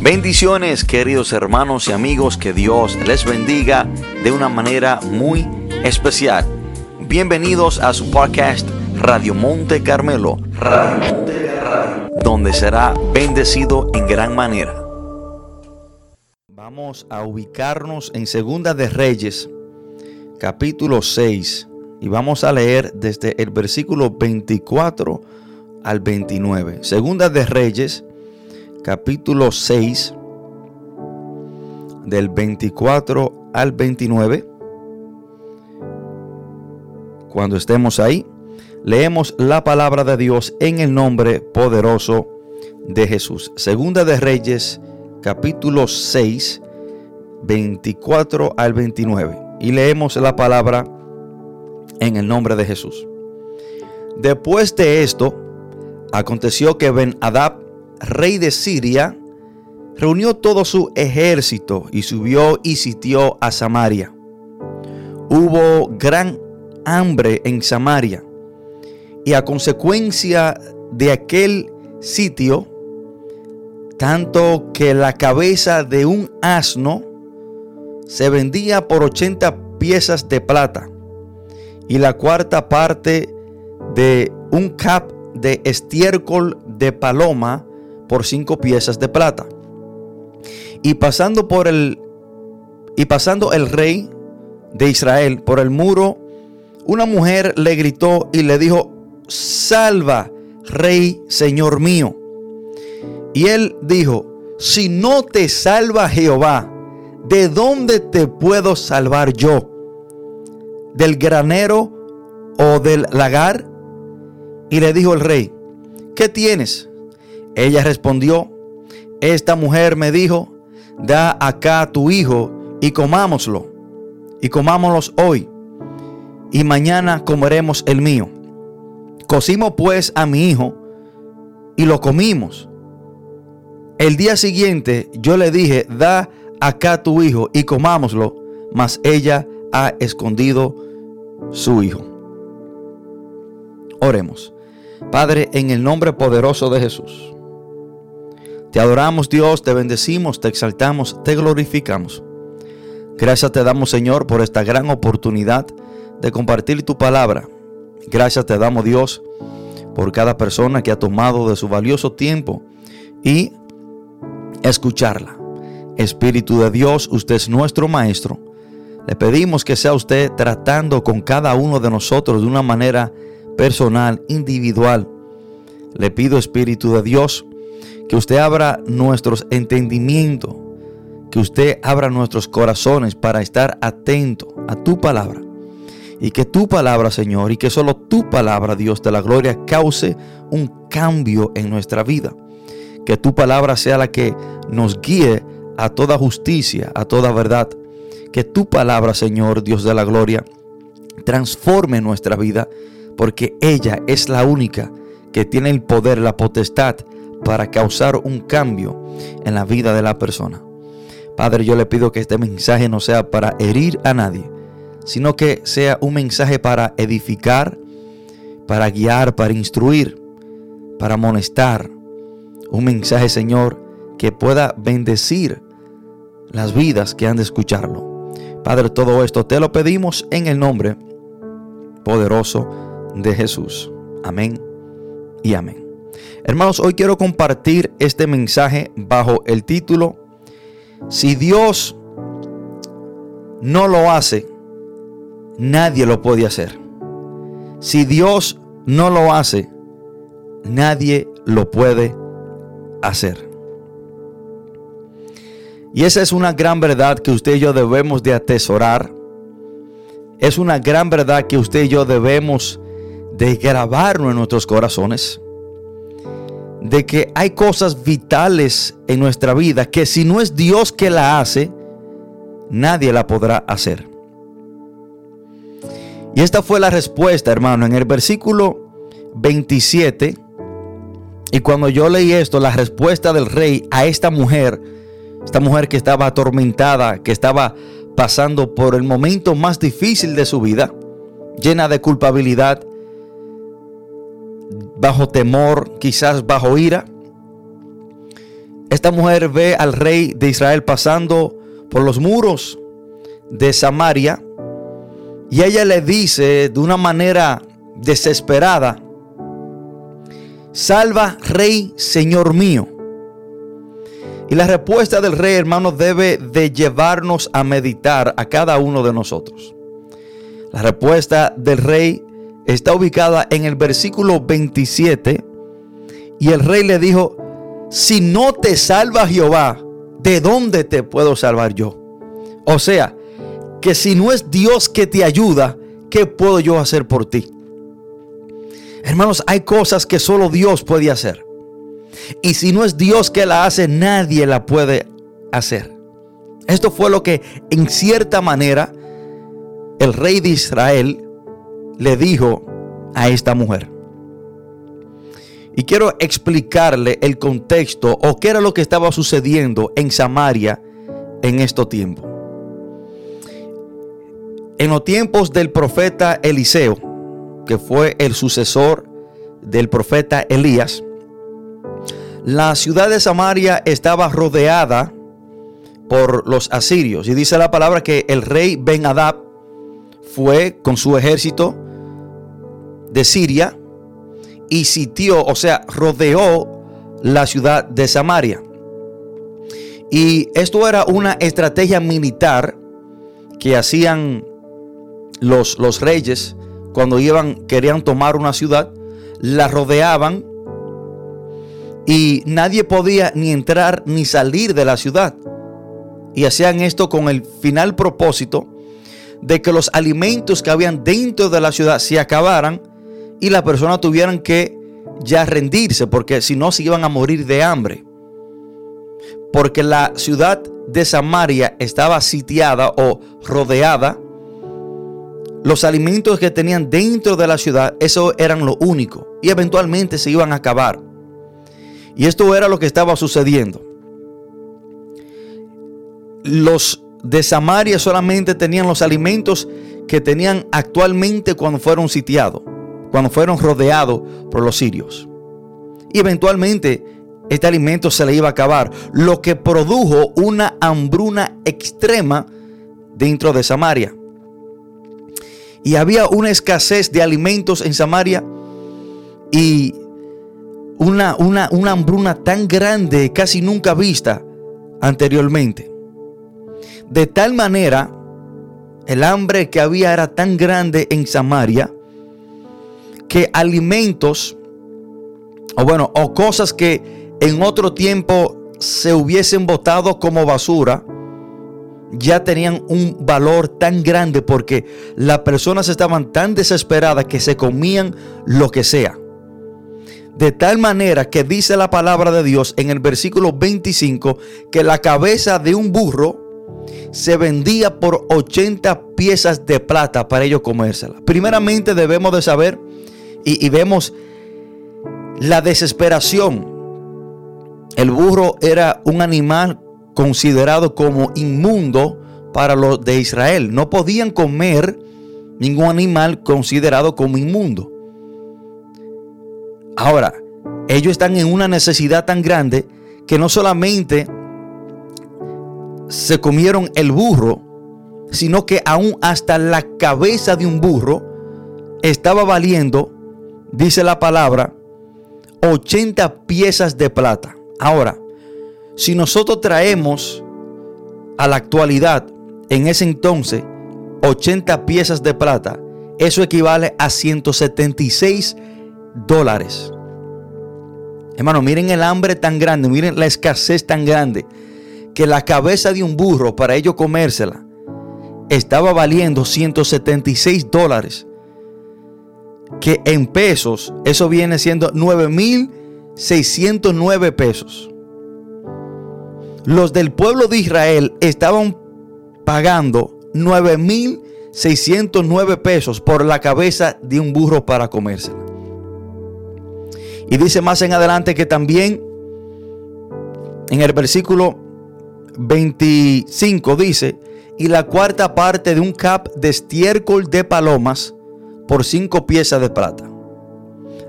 Bendiciones queridos hermanos y amigos, que Dios les bendiga de una manera muy especial. Bienvenidos a su podcast Radio Monte Carmelo, donde será bendecido en gran manera. Vamos a ubicarnos en Segunda de Reyes, capítulo 6, y vamos a leer desde el versículo 24 al 29. Segunda de Reyes, capítulo 6, del 24 al 29. Cuando estemos ahí, leemos la palabra de Dios en el nombre poderoso de Jesús. Segunda de Reyes, capítulo 6, 24 al 29. Y leemos la palabra en el nombre de Jesús. Después de esto, aconteció que Ben Adab rey de Siria, reunió todo su ejército y subió y sitió a Samaria. Hubo gran hambre en Samaria y a consecuencia de aquel sitio, tanto que la cabeza de un asno se vendía por 80 piezas de plata y la cuarta parte de un cap de estiércol de paloma por cinco piezas de plata. Y pasando por el y pasando el rey de Israel por el muro, una mujer le gritó y le dijo: "Salva, rey, señor mío." Y él dijo: "Si no te salva Jehová, ¿de dónde te puedo salvar yo? ¿Del granero o del lagar?" Y le dijo el rey: "¿Qué tienes?" Ella respondió, esta mujer me dijo, da acá tu hijo y comámoslo, y comámoslos hoy, y mañana comeremos el mío. Cocimos pues a mi hijo y lo comimos. El día siguiente yo le dije, da acá tu hijo y comámoslo, mas ella ha escondido su hijo. Oremos. Padre, en el nombre poderoso de Jesús. Te adoramos Dios, te bendecimos, te exaltamos, te glorificamos. Gracias te damos Señor por esta gran oportunidad de compartir tu palabra. Gracias te damos Dios por cada persona que ha tomado de su valioso tiempo y escucharla. Espíritu de Dios, usted es nuestro Maestro. Le pedimos que sea usted tratando con cada uno de nosotros de una manera personal, individual. Le pido, Espíritu de Dios, que usted abra nuestros entendimientos, que usted abra nuestros corazones para estar atento a tu palabra. Y que tu palabra, Señor, y que solo tu palabra, Dios de la gloria, cause un cambio en nuestra vida. Que tu palabra sea la que nos guíe a toda justicia, a toda verdad. Que tu palabra, Señor, Dios de la gloria, transforme nuestra vida, porque ella es la única que tiene el poder, la potestad para causar un cambio en la vida de la persona. Padre, yo le pido que este mensaje no sea para herir a nadie, sino que sea un mensaje para edificar, para guiar, para instruir, para amonestar. Un mensaje, Señor, que pueda bendecir las vidas que han de escucharlo. Padre, todo esto te lo pedimos en el nombre poderoso de Jesús. Amén y amén. Hermanos, hoy quiero compartir este mensaje bajo el título, Si Dios no lo hace, nadie lo puede hacer. Si Dios no lo hace, nadie lo puede hacer. Y esa es una gran verdad que usted y yo debemos de atesorar. Es una gran verdad que usted y yo debemos de grabarlo en nuestros corazones de que hay cosas vitales en nuestra vida que si no es Dios que la hace, nadie la podrá hacer. Y esta fue la respuesta, hermano, en el versículo 27. Y cuando yo leí esto, la respuesta del rey a esta mujer, esta mujer que estaba atormentada, que estaba pasando por el momento más difícil de su vida, llena de culpabilidad, bajo temor, quizás bajo ira. esta mujer ve al rey de Israel pasando por los muros de Samaria y ella le dice de una manera desesperada, salva rey, señor mío. Y la respuesta del rey, hermano, debe de llevarnos a meditar a cada uno de nosotros. La respuesta del rey está ubicada en el versículo 27 y el rey le dijo, si no te salva Jehová, ¿de dónde te puedo salvar yo? O sea, que si no es Dios que te ayuda, ¿qué puedo yo hacer por ti? Hermanos, hay cosas que solo Dios puede hacer. Y si no es Dios que la hace, nadie la puede hacer. Esto fue lo que en cierta manera el rey de Israel le dijo a esta mujer. Y quiero explicarle el contexto o qué era lo que estaba sucediendo en Samaria en estos tiempos. En los tiempos del profeta Eliseo, que fue el sucesor del profeta Elías, la ciudad de Samaria estaba rodeada por los asirios. Y dice la palabra que el rey Ben Adab fue con su ejército de Siria y sitió, o sea, rodeó la ciudad de Samaria. Y esto era una estrategia militar que hacían los, los reyes cuando iban, querían tomar una ciudad, la rodeaban y nadie podía ni entrar ni salir de la ciudad. Y hacían esto con el final propósito de que los alimentos que habían dentro de la ciudad se acabaran y las personas tuvieran que ya rendirse, porque si no se iban a morir de hambre. Porque la ciudad de Samaria estaba sitiada o rodeada. Los alimentos que tenían dentro de la ciudad, eso eran lo único. Y eventualmente se iban a acabar. Y esto era lo que estaba sucediendo. Los de Samaria solamente tenían los alimentos que tenían actualmente cuando fueron sitiados cuando fueron rodeados por los sirios. Y eventualmente este alimento se le iba a acabar, lo que produjo una hambruna extrema dentro de Samaria. Y había una escasez de alimentos en Samaria y una, una, una hambruna tan grande, casi nunca vista anteriormente. De tal manera, el hambre que había era tan grande en Samaria que alimentos, o bueno, o cosas que en otro tiempo se hubiesen botado como basura, ya tenían un valor tan grande porque las personas estaban tan desesperadas que se comían lo que sea. De tal manera que dice la palabra de Dios en el versículo 25 que la cabeza de un burro se vendía por 80 piezas de plata para ellos comérsela. Primeramente debemos de saber y, vemos la desesperación. El burro era un animal considerado como inmundo para los de Israel. No podían comer ningún animal considerado como inmundo. Ahora, ellos están en una necesidad tan grande que no solamente se comieron el burro, sino que aún hasta la cabeza de un burro estaba valiendo dice la palabra, 80 piezas de plata. Ahora, si nosotros traemos a la actualidad, en ese entonces, 80 piezas de plata, eso equivale a 176 dólares. Hermano, miren el hambre tan grande, miren la escasez tan grande, que la cabeza de un burro para ello comérsela estaba valiendo 176 dólares que en pesos eso viene siendo 9.609 pesos. Los del pueblo de Israel estaban pagando 9.609 pesos por la cabeza de un burro para comérsela. Y dice más en adelante que también en el versículo 25 dice, y la cuarta parte de un cap de estiércol de palomas por cinco piezas de plata.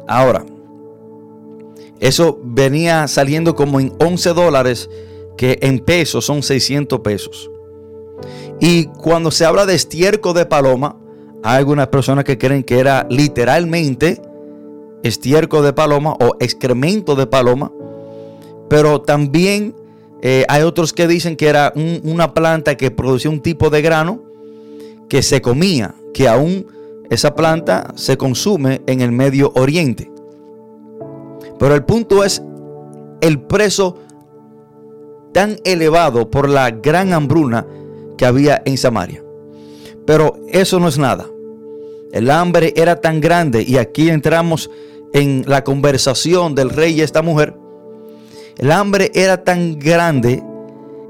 Ahora, Eso venía saliendo como en 11 dólares, que en pesos son 600 pesos. Y cuando se habla de estiércol de paloma, hay algunas personas que creen que era literalmente estiércol de paloma o excremento de paloma, pero también eh, hay otros que dicen que era una planta que producía un tipo de grano que se comía, que aún esa planta se consume en el Medio Oriente. Pero el punto es el precio tan elevado por la gran hambruna que había en Samaria. Pero eso no es nada. El hambre era tan grande y aquí entramos en la conversación del rey y esta mujer. El hambre era tan grande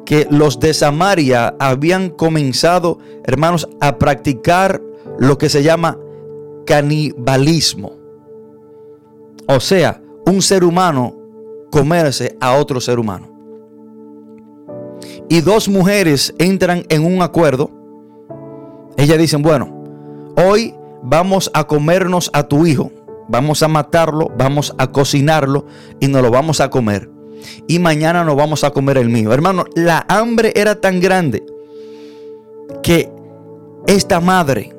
que los de Samaria habían comenzado, hermanos, a practicar lo que se llama canibalismo. O sea, un ser humano comerse a otro ser humano. Y dos mujeres entran en un acuerdo. Ellas dicen, bueno, hoy vamos a comernos a tu hijo, vamos a matarlo, vamos a cocinarlo y nos lo vamos a comer. Y mañana nos vamos a comer el mío. Hermano, la hambre era tan grande que esta madre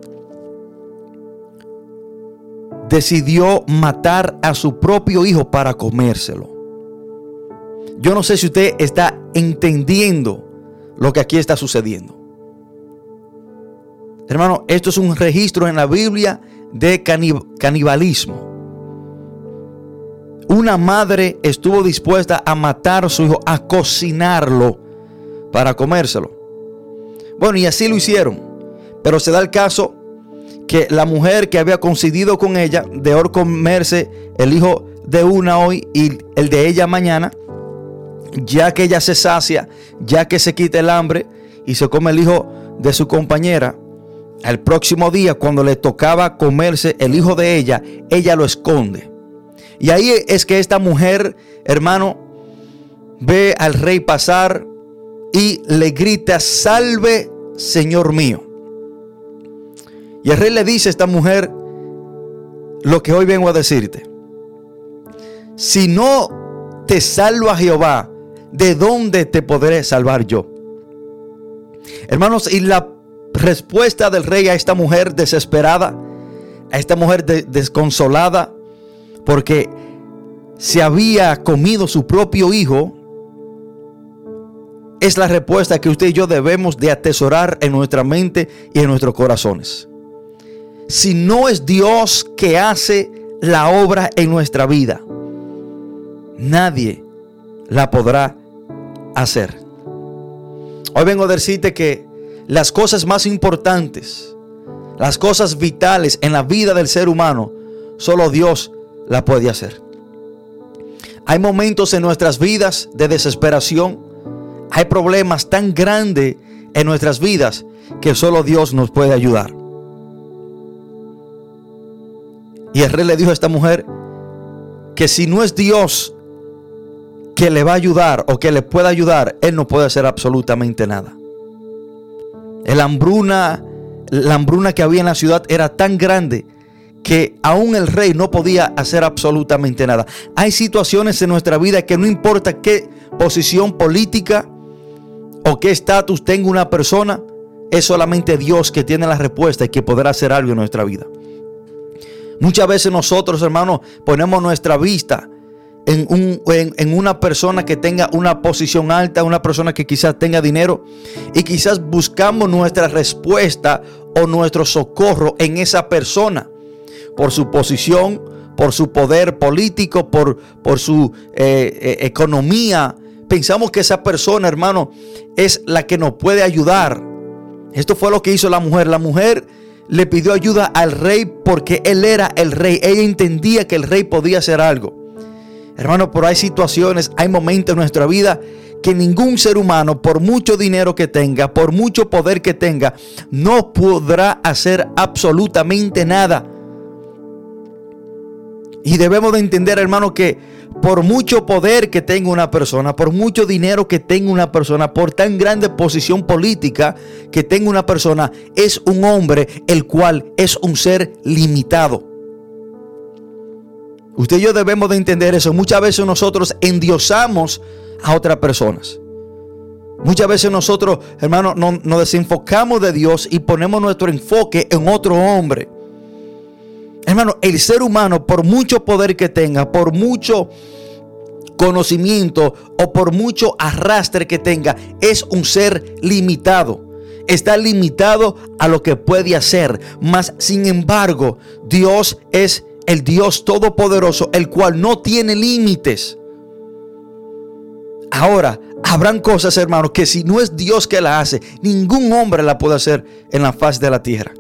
decidió matar a su propio hijo para comérselo. Yo no sé si usted está entendiendo lo que aquí está sucediendo. Hermano, esto es un registro en la Biblia de canibalismo. Una madre estuvo dispuesta a matar a su hijo, a cocinarlo para comérselo. Bueno, y así lo hicieron. Pero se da el caso que la mujer que había coincidido con ella de comerse el hijo de una hoy y el de ella mañana, ya que ella se sacia, ya que se quita el hambre y se come el hijo de su compañera, al próximo día cuando le tocaba comerse el hijo de ella, ella lo esconde. Y ahí es que esta mujer, hermano, ve al rey pasar y le grita, salve, Señor mío. Y el rey le dice a esta mujer lo que hoy vengo a decirte. Si no te salva Jehová, ¿de dónde te podré salvar yo? Hermanos, y la respuesta del rey a esta mujer desesperada, a esta mujer desconsolada, porque se había comido su propio hijo, es la respuesta que usted y yo debemos de atesorar en nuestra mente y en nuestros corazones si no es Dios que hace la obra en nuestra vida, nadie la podrá hacer. Hoy vengo a decirte que las cosas más importantes, las cosas vitales en la vida del ser humano, solo Dios la puede hacer. Hay momentos en nuestras vidas de desesperación, hay problemas tan grandes en nuestras vidas que solo Dios nos puede ayudar. Y el rey le dijo a esta mujer que si no es Dios que le va a ayudar o que le pueda ayudar, él no puede hacer absolutamente nada. Hambruna, la hambruna que había en la ciudad era tan grande que aún el rey no podía hacer absolutamente nada. Hay situaciones en nuestra vida que no importa qué posición política o qué estatus tenga una persona, es solamente Dios que tiene la respuesta y que podrá hacer algo en nuestra vida. Muchas veces nosotros, hermanos, ponemos nuestra vista en, un, en, una persona que tenga una posición alta, una persona que quizás tenga dinero y quizás buscamos nuestra respuesta o nuestro socorro en esa persona por su posición, por su poder político, por, por su eh, eh, economía. Pensamos que esa persona, hermano, es la que nos puede ayudar. Esto fue lo que hizo la mujer. La mujer le pidió ayuda al rey porque él era el rey. Ella entendía que el rey podía hacer algo. Hermano, pero hay situaciones, hay momentos en nuestra vida que ningún ser humano, por mucho dinero que tenga, por mucho poder que tenga, no podrá hacer absolutamente nada. Y debemos de entender, hermano, que por mucho poder que tenga una persona, por mucho dinero que tenga una persona, por tan grande posición política que tenga una persona, es un hombre el cual es un ser limitado. Usted y yo debemos de entender eso. Muchas veces nosotros endiosamos a otras personas. Muchas veces nosotros, hermanos, nos desenfocamos de Dios y ponemos nuestro enfoque en otro hombre. Hermano, el ser humano, por mucho poder que tenga, por mucho conocimiento o por mucho arrastre que tenga, es un ser limitado. Está limitado a lo que puede hacer. Mas, sin embargo, Dios es el Dios todopoderoso, el cual no tiene límites. Ahora, habrán cosas, hermanos, que si no es Dios que la hace, ningún hombre la puede hacer en la faz de la tierra.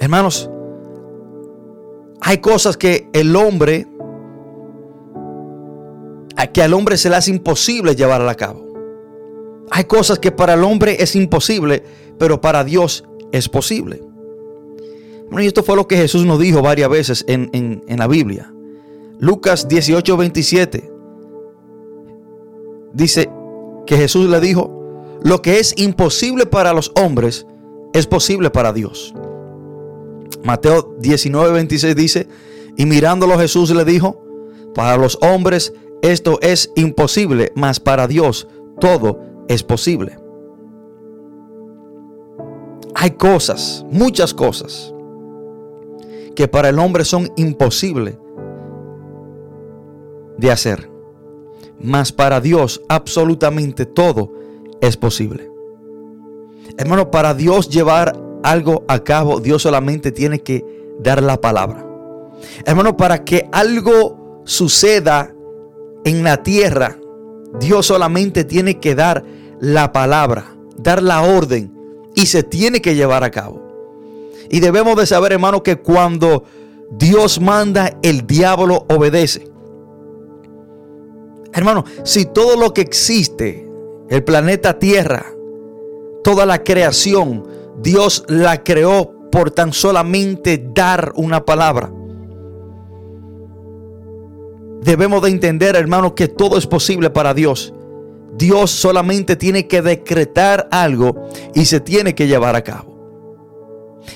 Hermanos, hay cosas que el hombre, que al hombre se le hace imposible llevar a cabo. Hay cosas que para el hombre es imposible, pero para Dios es posible. Bueno, y esto fue lo que Jesús nos dijo varias veces en, en la Biblia. Lucas 18, 27. Dice que Jesús le dijo, lo que es imposible para los hombres es posible para Dios. Mateo 19, 26 dice, y mirándolo Jesús le dijo, para los hombres esto es imposible, mas para Dios todo es posible. Hay cosas, muchas cosas, que para el hombre son imposibles de hacer. Mas para Dios absolutamente todo es posible. Hermano, para Dios llevar algo a cabo, Dios solamente tiene que dar la palabra. Hermano, para que algo suceda en la tierra, Dios solamente tiene que dar la palabra, dar la orden y se tiene que llevar a cabo. Y debemos de saber, hermano, que cuando Dios manda, el diablo obedece. Hermano, si todo lo que existe, el planeta Tierra, toda la creación, Dios la creó por tan solamente dar una palabra. Debemos de entender, hermano, que todo es posible para Dios. Dios solamente tiene que decretar algo y se tiene que llevar a cabo.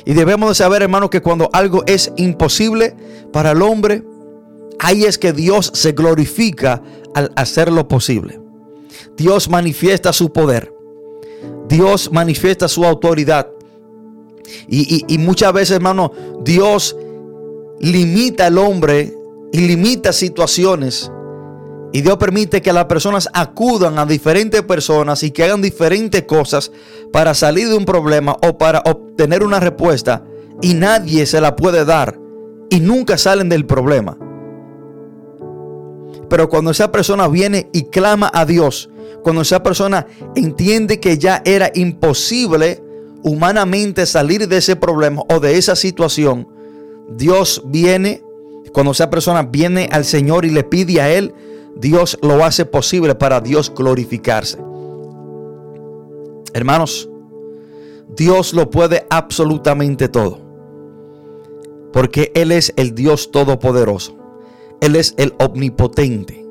Y debemos de saber, hermano, que cuando algo es imposible para el hombre, ahí es que Dios se glorifica al hacerlo posible. Dios manifiesta su poder. Dios manifiesta su autoridad. Y, muchas veces, hermano, Dios limita al hombre y limita situaciones. Y Dios permite que las personas acudan a diferentes personas y que hagan diferentes cosas para salir de un problema o para obtener una respuesta. Y nadie se la puede dar. Y nunca salen del problema. Pero cuando esa persona viene y clama a Dios, cuando esa persona entiende que ya era imposible humanamente salir de ese problema o de esa situación, Dios viene, cuando esa persona viene al Señor y le pide a Él, Dios lo hace posible para Dios glorificarse. Hermanos, Dios lo puede absolutamente todo. Porque Él es el Dios todopoderoso. Él es el omnipotente.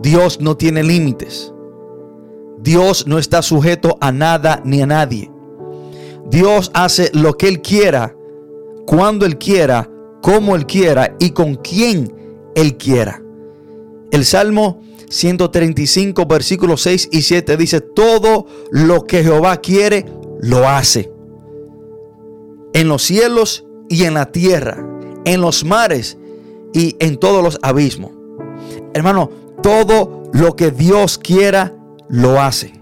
Dios no tiene límites. Dios no está sujeto a nada ni a nadie. Dios hace lo que Él quiera, cuando Él quiera, como Él quiera y con quien Él quiera. El Salmo 135, versículos 6 y 7 dice, todo lo que Jehová quiere, lo hace. En los cielos y en la tierra, en los mares y en todos los abismos. Hermano, todo lo que Dios quiera, lo hace.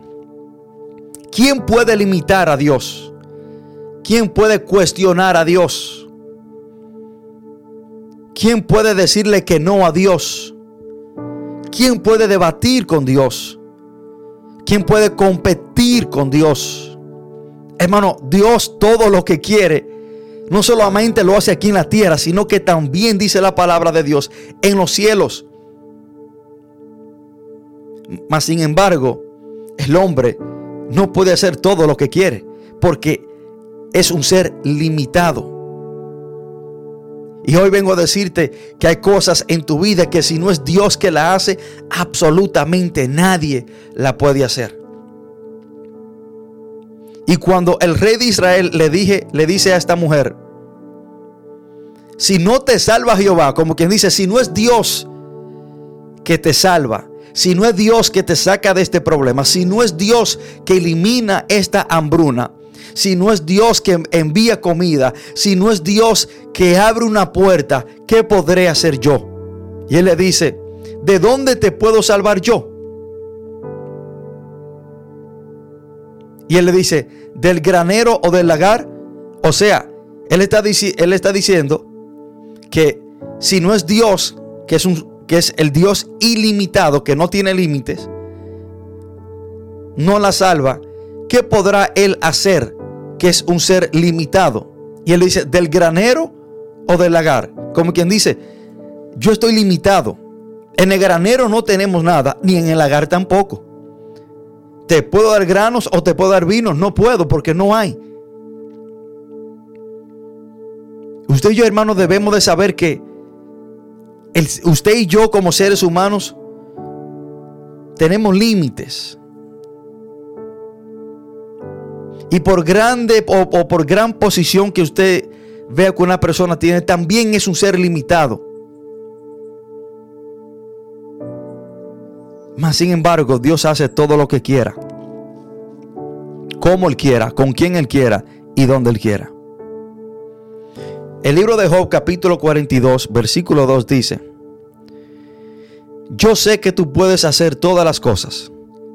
¿Quién puede limitar a Dios? ¿Quién puede cuestionar a Dios? ¿Quién puede decirle que no a Dios? ¿Quién puede debatir con Dios? ¿Quién puede competir con Dios? Hermano, Dios todo lo que quiere no solamente lo hace aquí en la tierra, sino que también dice la palabra de Dios en los cielos. Mas sin embargo, el hombre no puede hacer todo lo que quiere porque es un ser limitado. Y hoy vengo a decirte que hay cosas en tu vida que si no es Dios que la hace, absolutamente nadie la puede hacer. Y cuando el rey de Israel le, dije, le dice a esta mujer, si no te salva Jehová, como quien dice, si no es Dios que te salva, si no es Dios que te saca de este problema, si no es Dios que elimina esta hambruna, si no es Dios que envía comida, si no es Dios que abre una puerta, ¿qué podré hacer yo? Y él le dice, ¿de dónde te puedo salvar yo? Y él le dice, ¿del granero o del lagar? O sea, él está, él está diciendo que si no es Dios, que es, un, que es el Dios ilimitado, que no tiene límites, no la salva, ¿qué podrá él hacer que es un ser limitado? Y él dice, ¿del granero o del lagar? Como quien dice, yo estoy limitado. En el granero no tenemos nada, ni en el lagar tampoco. Te puedo dar granos o te puedo dar vinos, no puedo porque no hay. Usted y yo, hermanos, debemos de saber que usted y yo como seres humanos tenemos límites. Y por grande o, o, por gran posición que usted vea que una persona tiene, también es un ser limitado. Mas sin embargo, Dios hace todo lo que quiera. Como Él quiera, con quien Él quiera y donde Él quiera. El libro de Job capítulo 42 versículo 2 dice, Yo sé que tú puedes hacer todas las cosas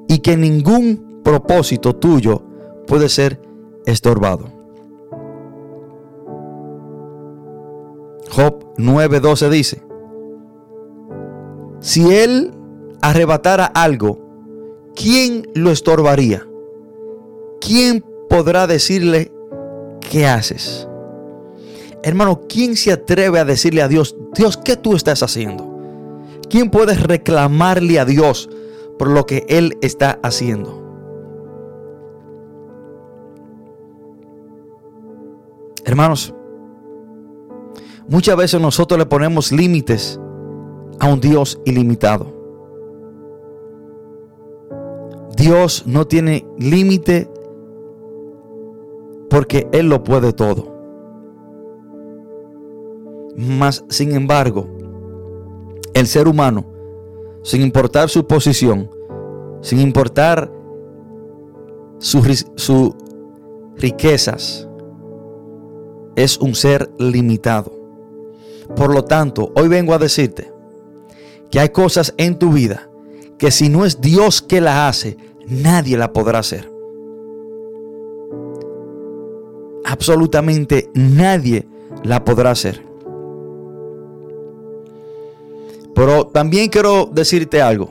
y que ningún propósito tuyo puede ser estorbado. Job 9:12 dice, Si Él arrebatara algo, ¿quién lo estorbaría? ¿Quién podrá decirle, ¿qué haces? Hermano, ¿quién se atreve a decirle a Dios, Dios, ¿qué tú estás haciendo? ¿Quién puede reclamarle a Dios por lo que Él está haciendo? Hermanos, muchas veces nosotros le ponemos límites a un Dios ilimitado. Dios no tiene límite porque Él lo puede todo. Mas, sin embargo, el ser humano, sin importar su posición, sin importar sus riquezas, es un ser limitado. Por lo tanto, hoy vengo a decirte que hay cosas en tu vida que si no es Dios que la hace, nadie la podrá hacer. Absolutamente nadie la podrá hacer. Pero también quiero decirte algo.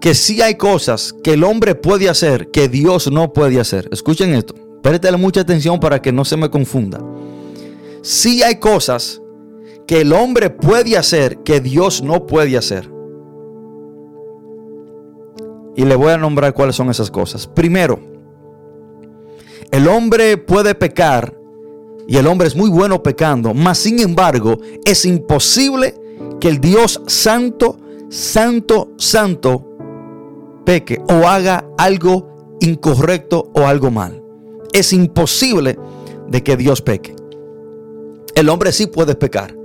Que si hay cosas que el hombre puede hacer que Dios no puede hacer. Escuchen esto. Préstale mucha atención para que no se me confunda. Si hay cosas que el hombre puede hacer que Dios no puede hacer. Y le voy a nombrar cuáles son esas cosas. Primero, el hombre puede pecar y el hombre es muy bueno pecando, mas sin embargo es imposible que el Dios santo, santo, santo peque o haga algo incorrecto o algo mal. Es imposible de que Dios peque. El hombre sí puede pecar,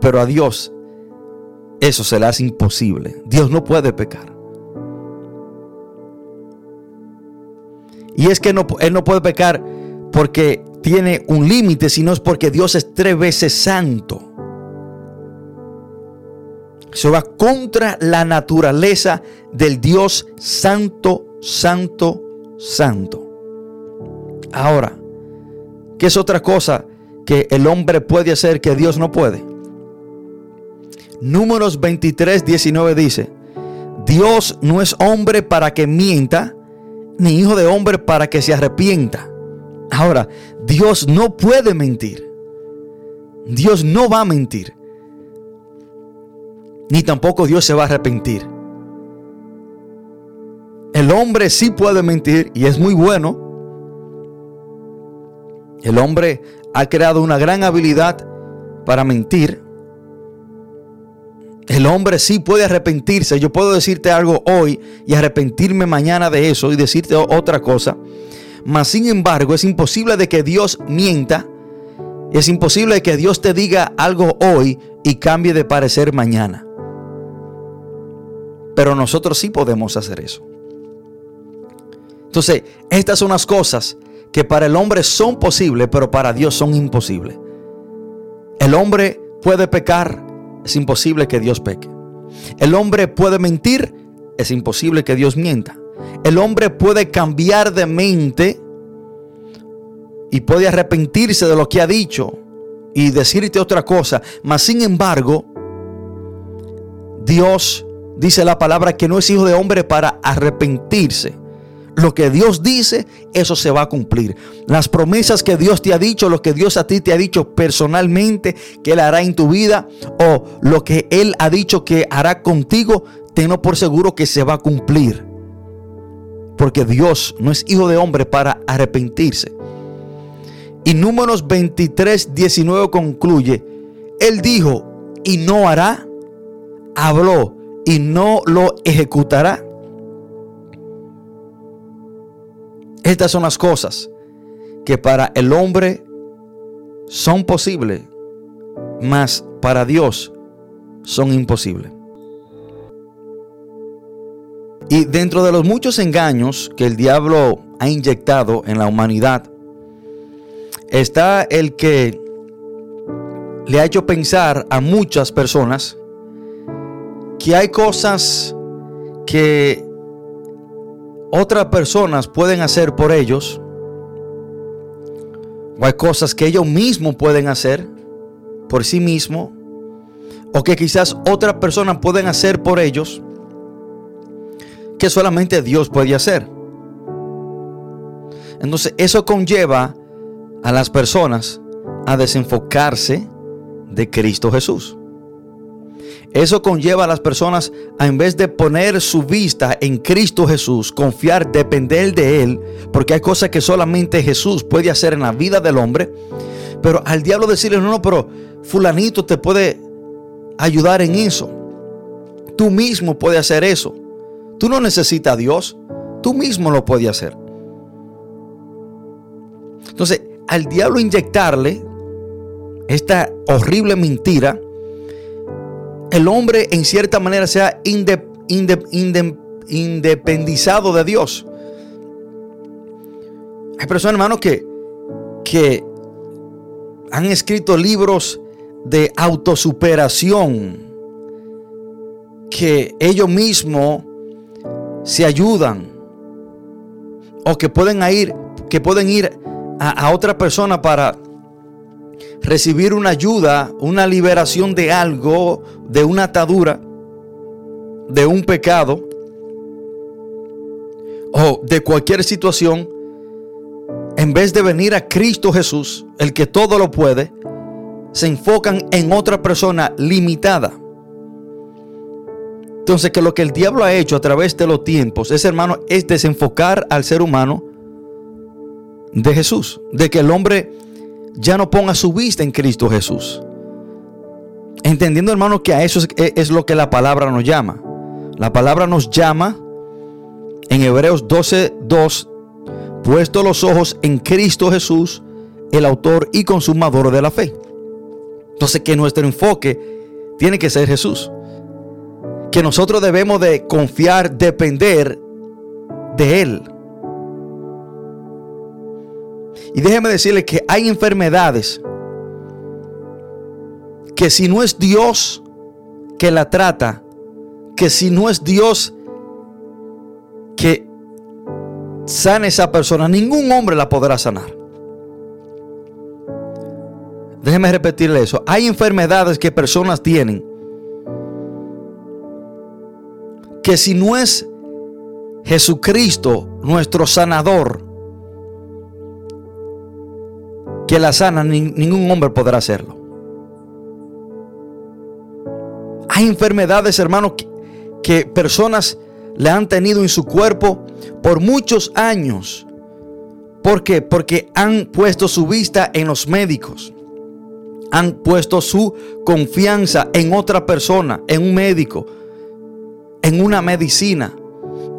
pero a Dios eso se le hace imposible. Dios no puede pecar. Y es que Él no puede pecar porque tiene un límite, sino es porque Dios es tres veces santo. Se va contra la naturaleza del Dios santo, santo, santo. Ahora, ¿qué es otra cosa que el hombre puede hacer que Dios no puede? Números 23, 19 dice, Dios no es hombre para que mienta, ni hijo de hombre para que se arrepienta. Ahora, Dios no puede mentir. Dios no va a mentir. Ni tampoco Dios se va a arrepentir. El hombre sí puede mentir y es muy bueno. El hombre ha creado una gran habilidad para mentir. El hombre sí puede arrepentirse. Yo puedo decirte algo hoy y arrepentirme mañana de eso y decirte otra cosa. Mas sin embargo es imposible de que Dios mienta Es imposible que Dios te diga algo hoy y cambie de parecer mañana. Pero nosotros sí podemos hacer eso. Entonces, estas son las cosas que para el hombre son posibles, pero para Dios son imposibles. El hombre puede pecar, es imposible que Dios peque. El hombre puede mentir, es imposible que Dios mienta. El hombre puede cambiar de mente y puede arrepentirse de lo que ha dicho y decirte otra cosa. Mas sin embargo, Dios dice la palabra que no es hijo de hombre para arrepentirse. Lo que Dios dice, eso se va a cumplir. Las promesas que Dios te ha dicho, lo que Dios a ti te ha dicho personalmente que Él hará en tu vida, o lo que Él ha dicho que hará contigo, tenlo por seguro que se va a cumplir. Porque Dios no es hijo de hombre para arrepentirse. Y números 23, 19 concluye, Él dijo, y no hará, habló, y no lo ejecutará. Estas son las cosas que para el hombre son posibles, mas para Dios son imposibles. Y dentro de los muchos engaños que el diablo ha inyectado en la humanidad, está el que le ha hecho pensar a muchas personas que hay cosas que otras personas pueden hacer por ellos, o hay cosas que ellos mismos pueden hacer por sí mismos, o que quizás otras personas pueden hacer por ellos, que solamente Dios puede hacer. Entonces eso conlleva a las personas a desenfocarse de Cristo Jesús. Eso conlleva a las personas a en vez de poner su vista en Cristo Jesús, confiar, depender de Él, porque hay cosas que solamente Jesús puede hacer en la vida del hombre. Pero al diablo decirle, no, no, pero fulanito te puede ayudar en eso. Tú mismo puedes hacer eso. Tú no necesitas a Dios. Tú mismo lo puedes hacer. Entonces, al diablo inyectarle esta horrible mentira, el hombre en cierta manera se independizado de Dios. Hay personas, hermanos, que, que han escrito libros de autosuperación, que ellos mismos se ayudan o que pueden ir, que pueden ir a, a otra persona para recibir una ayuda, una liberación de algo, de una atadura, de un pecado o de cualquier situación, en vez de venir a Cristo Jesús, el que todo lo puede, se enfocan en otra persona limitada. Entonces, que lo que el diablo ha hecho a través de los tiempos es, hermano, es desenfocar al ser humano de Jesús, de que el hombre ya no ponga su vista en Cristo Jesús. Entendiendo, hermano, que a eso es, lo que la palabra nos llama. La palabra nos llama en Hebreos 12, 2, puesto los ojos en Cristo Jesús, el autor y consumador de la fe. Entonces, que nuestro enfoque tiene que ser Jesús. Que nosotros debemos de confiar, depender de Él. Y déjeme decirle que hay enfermedades que si no es Dios que la trata, que si no es Dios que sane esa persona, ningún hombre la podrá sanar. Déjeme repetirle eso. Hay enfermedades que personas tienen que si no es Jesucristo, nuestro sanador, que la sana, ningún hombre podrá hacerlo. Hay enfermedades, hermanos, que, personas le han tenido en su cuerpo por muchos años. ¿Por qué? Porque han puesto su vista en los médicos. Han puesto su confianza en otra persona, en un médico, en una medicina.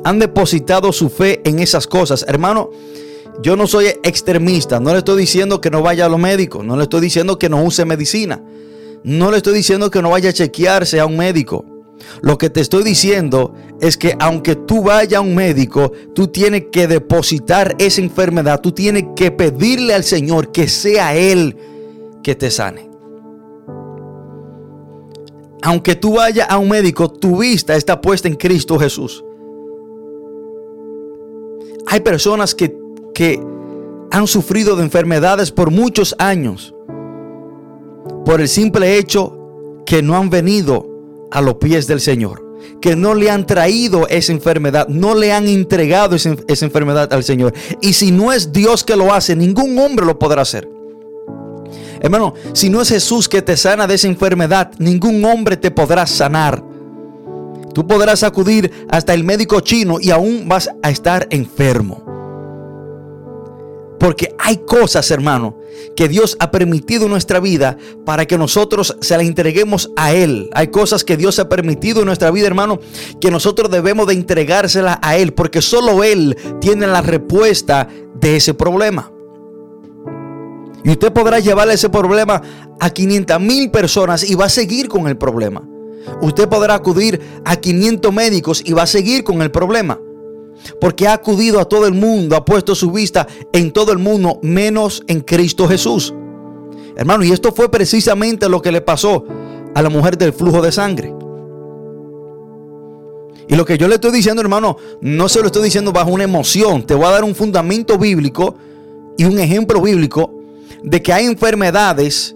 Han depositado su fe en esas cosas. Hermano, yo no soy extremista, no le estoy diciendo que no vaya a los médicos, no le estoy diciendo que no use medicina, no le estoy diciendo que no vaya a chequearse a un médico. Lo que te estoy diciendo es que aunque tú vayas a un médico, tú tienes que depositar esa enfermedad, tú tienes que pedirle al Señor que sea Él que te sane. Aunque tú vayas a un médico, tu vista está puesta en Cristo Jesús. Hay personas que, que han sufrido de enfermedades por muchos años por el simple hecho que no han venido a los pies del Señor, que no le han traído esa enfermedad, no le han entregado esa, esa, enfermedad al Señor. Y si no es Dios que lo hace, ningún hombre lo podrá hacer. Hermano, si no es Jesús que te sana de esa enfermedad, ningún hombre te podrá sanar. Tú podrás acudir hasta el médico chino y aún vas a estar enfermo. Porque hay cosas, hermano, que Dios ha permitido en nuestra vida para que nosotros se las entreguemos a Él. Hay cosas que Dios ha permitido en nuestra vida, hermano, que nosotros debemos de entregárselas a Él, porque solo Él tiene la respuesta de ese problema. Y usted podrá llevarle ese problema a 500 mil personas y va a seguir con el problema. Usted podrá acudir a 500 médicos y va a seguir con el problema porque ha acudido a todo el mundo, ha puesto su vista en todo el mundo, menos en Cristo Jesús. Hermano, y esto fue precisamente lo que le pasó a la mujer del flujo de sangre. Y lo que yo le estoy diciendo, hermano, no se lo estoy diciendo bajo una emoción. Te voy a dar un fundamento bíblico y un ejemplo bíblico de que hay enfermedades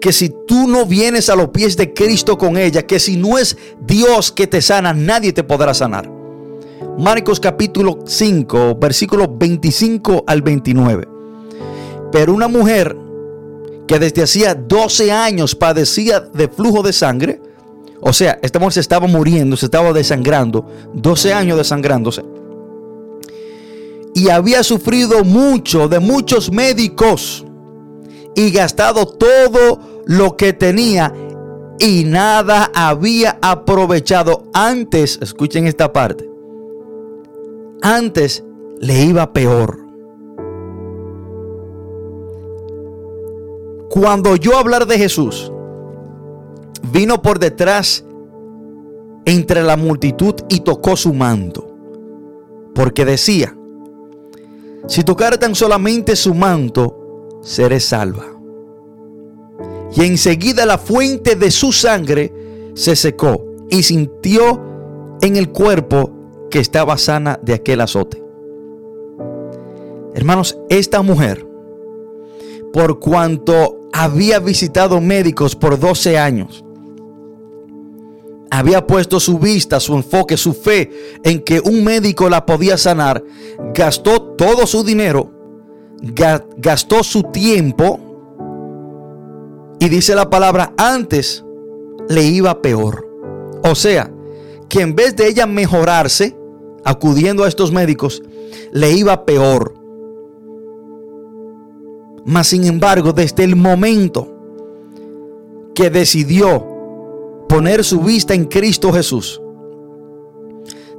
que si tú no vienes a los pies de Cristo con ella, que si no es Dios que te sana, nadie te podrá sanar. Marcos capítulo 5, versículos 25 al 29. Pero una mujer que desde hacía 12 años padecía de flujo de sangre, o sea, esta mujer se estaba muriendo, se estaba desangrando, 12 años desangrándose. Y había sufrido mucho de muchos médicos y gastado todo lo que tenía y nada había aprovechado. Antes, escuchen esta parte, antes le iba peor. Cuando yo hablar de Jesús, vino por detrás entre la multitud y tocó su manto, porque decía, si tocar tan solamente su manto, seré salva. Y enseguida la fuente de su sangre se secó y sintió en el cuerpo que estaba sana de aquel azote. Hermanos, esta mujer, por cuanto había visitado médicos por 12 años, había puesto su vista, su enfoque, su fe en que un médico la podía sanar, gastó todo su dinero, gastó su tiempo y dice la palabra, antes le iba peor. O sea, que en vez de ella mejorarse, acudiendo a estos médicos, le iba peor. Mas sin embargo, desde el momento que decidió poner su vista en Cristo Jesús,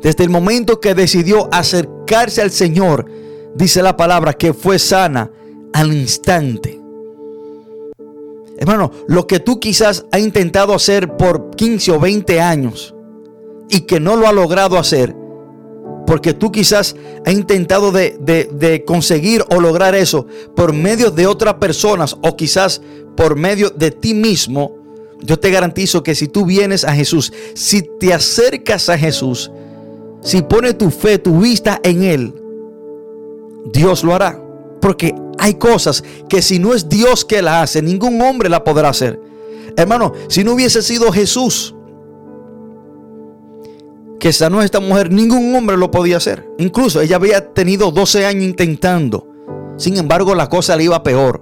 desde el momento que decidió acercarse al Señor, dice la palabra que fue sana al instante. Hermano, lo que tú quizás has intentado hacer por 15 o 20 años y que no lo ha logrado hacer, porque tú quizás has intentado de, conseguir o lograr eso por medio de otras personas o quizás por medio de ti mismo. Yo te garantizo que si tú vienes a Jesús, si te acercas a Jesús, si pones tu fe, tu vista en Él, Dios lo hará. Porque hay cosas que si no es Dios que la hace, ningún hombre la podrá hacer. Hermano, si no hubiese sido Jesús que sanó a esta mujer, ningún hombre lo podía hacer. Incluso ella había tenido 12 años intentando. Sin embargo, la cosa le iba peor.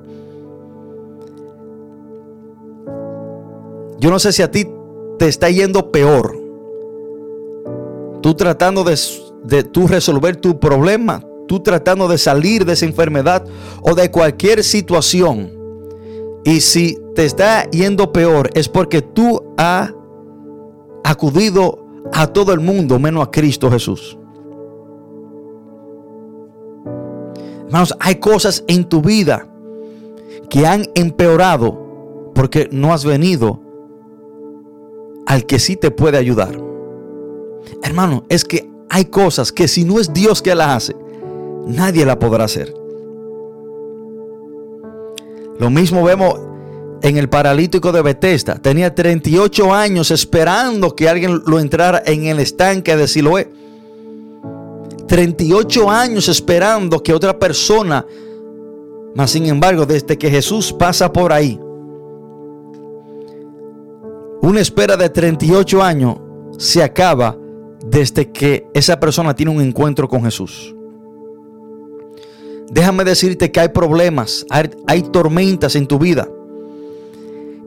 Yo no sé si a ti te está yendo peor. Tú tratando de, de tú resolver tu problema, tú tratando de salir de esa enfermedad o de cualquier situación. Y si te está yendo peor es porque tú has acudido a todo el mundo menos a Cristo Jesús. Hermanos, hay cosas en tu vida que han empeorado porque no has venido al que sí te puede ayudar. Hermano, es que hay cosas que si no es Dios que las hace, nadie la podrá hacer. Lo mismo vemos en el paralítico de Bethesda. Tenía 38 años esperando que alguien lo entrara en el estanque de Siloé. 38 años esperando que otra persona, mas sin embargo, desde que Jesús pasa por ahí, una espera de 38 años se acaba desde que esa persona tiene un encuentro con Jesús. Déjame decirte que hay problemas, hay, tormentas en tu vida,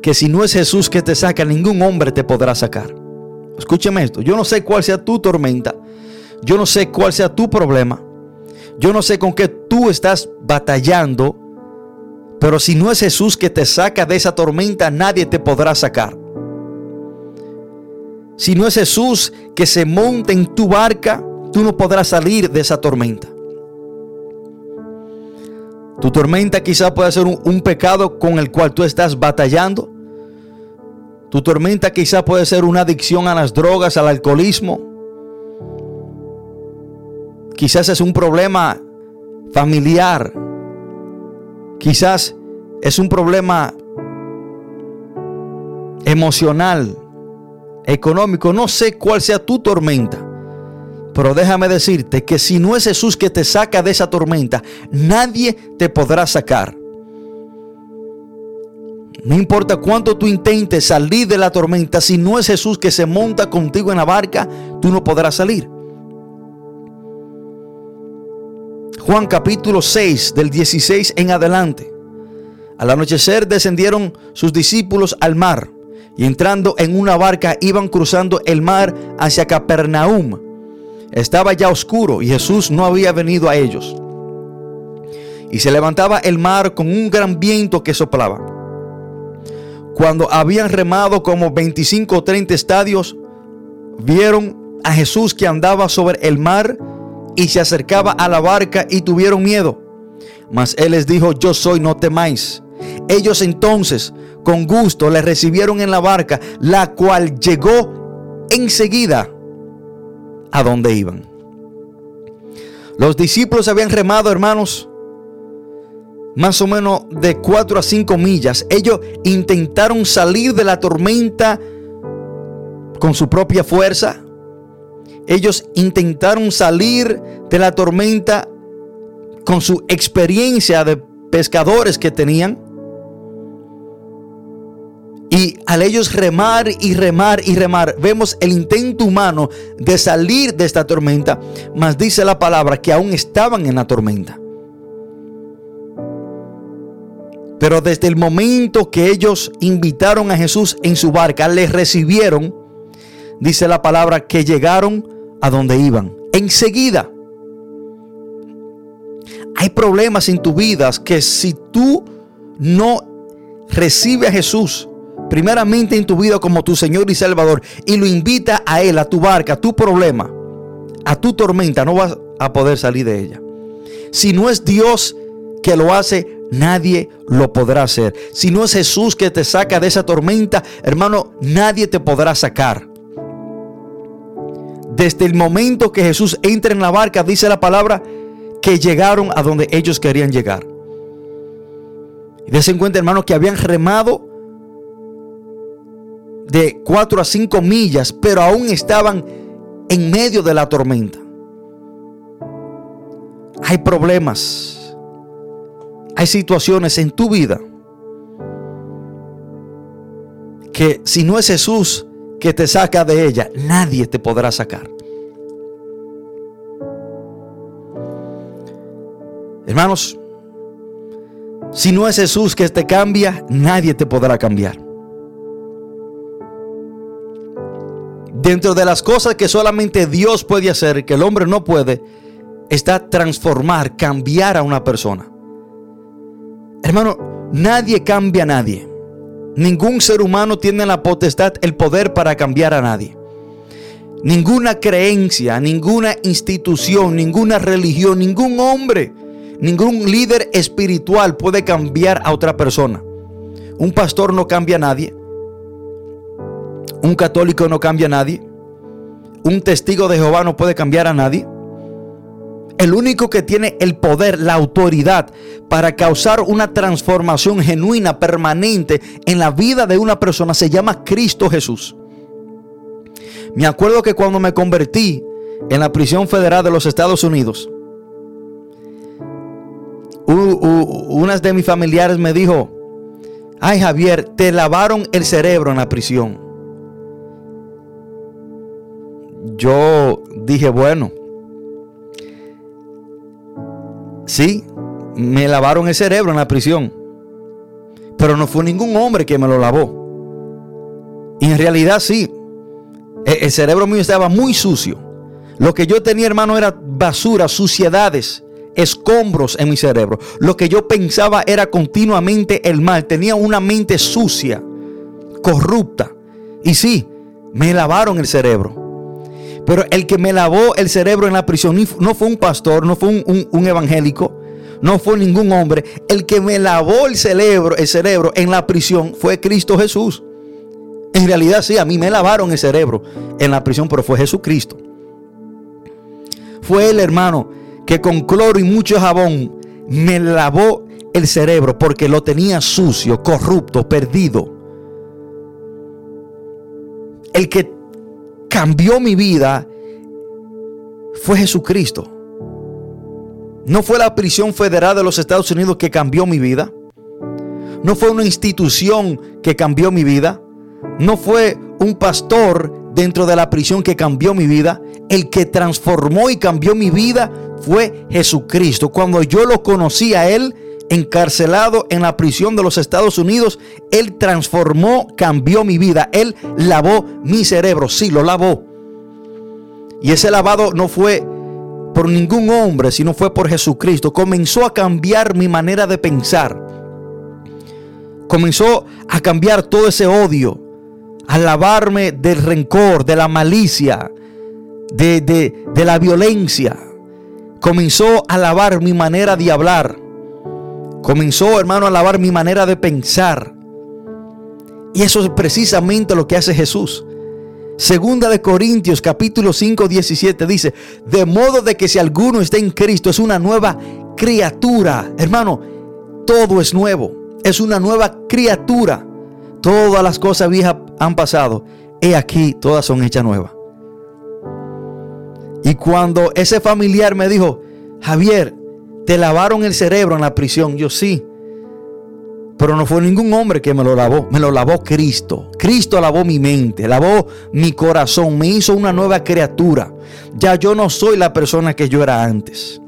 que si no es Jesús que te saca, ningún hombre te podrá sacar. Escúcheme esto, yo no sé cuál sea tu tormenta, yo no sé cuál sea tu problema, yo no sé con qué tú estás batallando, pero si no es Jesús que te saca de esa tormenta, nadie te podrá sacar. Si no es Jesús que se monte en tu barca, tú no podrás salir de esa tormenta. Tu tormenta quizá pueda ser un, pecado con el cual tú estás batallando. Tu tormenta quizá puede ser una adicción a las drogas, al alcoholismo. Quizás es un problema familiar. Quizás es un problema emocional económico, no sé cuál sea tu tormenta. Pero déjame decirte que si no es Jesús que te saca de esa tormenta, nadie te podrá sacar. No importa cuánto tú intentes salir de la tormenta, si no es Jesús que se monta contigo en la barca, tú no podrás salir. Juan capítulo 6 del 16 en adelante. Al anochecer descendieron sus discípulos al mar y entrando en una barca iban cruzando el mar hacia Capernaum. Estaba ya oscuro y Jesús no había venido a ellos. Y se levantaba el mar con un gran viento que soplaba. Cuando habían remado como 25 o 30 estadios, vieron a Jesús que andaba sobre el mar y se acercaba a la barca y tuvieron miedo. Mas él les dijo, yo soy, no temáis. Ellos entonces con gusto le recibieron en la barca, la cual llegó enseguida a donde iban. Los discípulos habían remado, hermanos, más o menos de 4 a 5 millas. Ellos intentaron salir de la tormenta con su propia fuerza. Ellos intentaron salir de la tormenta con su experiencia de pescadores que tenían. Y al ellos remar y remar y remar, vemos el intento humano de salir de esta tormenta, mas dice la palabra que aún estaban en la tormenta. Pero desde el momento que ellos invitaron a Jesús en su barca, les recibieron, dice la palabra, que llegaron a donde iban. Enseguida. Hay problemas en tu vida que si tú no recibes a Jesús, primeramente en tu vida como tu Señor y Salvador y lo invita a Él, a tu barca, a tu problema, a tu tormenta, no vas a poder salir de ella. Si no es Dios que lo hace, nadie lo podrá hacer. Si no es Jesús que te saca de esa tormenta, hermano, nadie te podrá sacar. Desde el momento que Jesús entra en la barca, dice la palabra, que llegaron a donde ellos querían llegar. Y de cuenta, hermano, que habían remado de 4 a 5 millas, pero aún estaban en medio de la tormenta. Hay problemas, hay situaciones en tu vida que si no es Jesús que te saca de ella, nadie te podrá sacar. Hermanos, si no es Jesús que te cambia, nadie te podrá cambiar. Dentro de las cosas que solamente Dios puede hacer, que el hombre no puede, está transformar, cambiar a una persona. Hermano, nadie cambia a nadie. Ningún ser humano tiene la potestad, el poder para cambiar a nadie. Ninguna creencia, ninguna institución, ninguna religión, ningún hombre, ningún líder espiritual puede cambiar a otra persona. Un pastor no cambia a nadie. Un católico no cambia a nadie. Un testigo de Jehová no puede cambiar a nadie. El único que tiene el poder, la autoridad para causar una transformación genuina, permanente en la vida de una persona se llama Cristo Jesús. Me acuerdo que cuando me convertí en la prisión federal de los Estados Unidos, una de mis familiares me dijo, ay Javier, te lavaron el cerebro en la prisión. Yo dije, bueno, sí, me lavaron el cerebro en la prisión, pero no fue ningún hombre que me lo lavó. Y en realidad sí, e, el cerebro mío estaba muy sucio. Lo que yo tenía, hermano, era basura, suciedades escombros en mi cerebro. Lo que yo pensaba era continuamente el mal. Tenía una mente sucia, corrupta. Y sí, me lavaron el cerebro. Pero el que me lavó el cerebro en la prisión no fue un pastor, no fue un, evangélico, no fue ningún hombre. El que me lavó el cerebro, el cerebro en la prisión fue Cristo Jesús. En realidad sí, a mí me lavaron el cerebro en la prisión, pero fue Jesucristo. Fue el hermano que con cloro y mucho jabón me lavó el cerebro porque lo tenía sucio, corrupto, perdido. El que cambió mi vida fue Jesucristo. No fue la prisión federal de los Estados Unidos que cambió mi vida. No fue una institución que cambió mi vida. No fue un pastor dentro de la prisión que cambió mi vida. El que transformó y cambió mi vida fue Jesucristo. Cuando yo lo conocí a Él, encarcelado en la prisión de los Estados Unidos, Él transformó, cambió mi vida. Él lavó mi cerebro. Sí, lo lavó. Y ese lavado no fue por ningún hombre, sino fue por Jesucristo. Comenzó a cambiar mi manera de pensar. Comenzó a cambiar todo ese odio. A lavarme del rencor, de la malicia, de, de la violencia comenzó a lavar mi manera de hablar. Comenzó, hermano, a lavar mi manera de pensar. Y eso es precisamente lo que hace Jesús. Segunda de Corintios capítulo 5, 17 dice, de modo de que si alguno está en Cristo es una nueva criatura. Hermano, todo es nuevo. Es una nueva criatura. Todas las cosas viejas han pasado. He aquí, todas son hechas nuevas. Y cuando ese familiar me dijo, Javier, te lavaron el cerebro en la prisión, yo sí. Pero no fue ningún hombre que me lo lavó, me lo lavó Cristo. Cristo lavó mi mente, lavó mi corazón, me hizo una nueva criatura. Ya yo no soy la persona que yo era antes.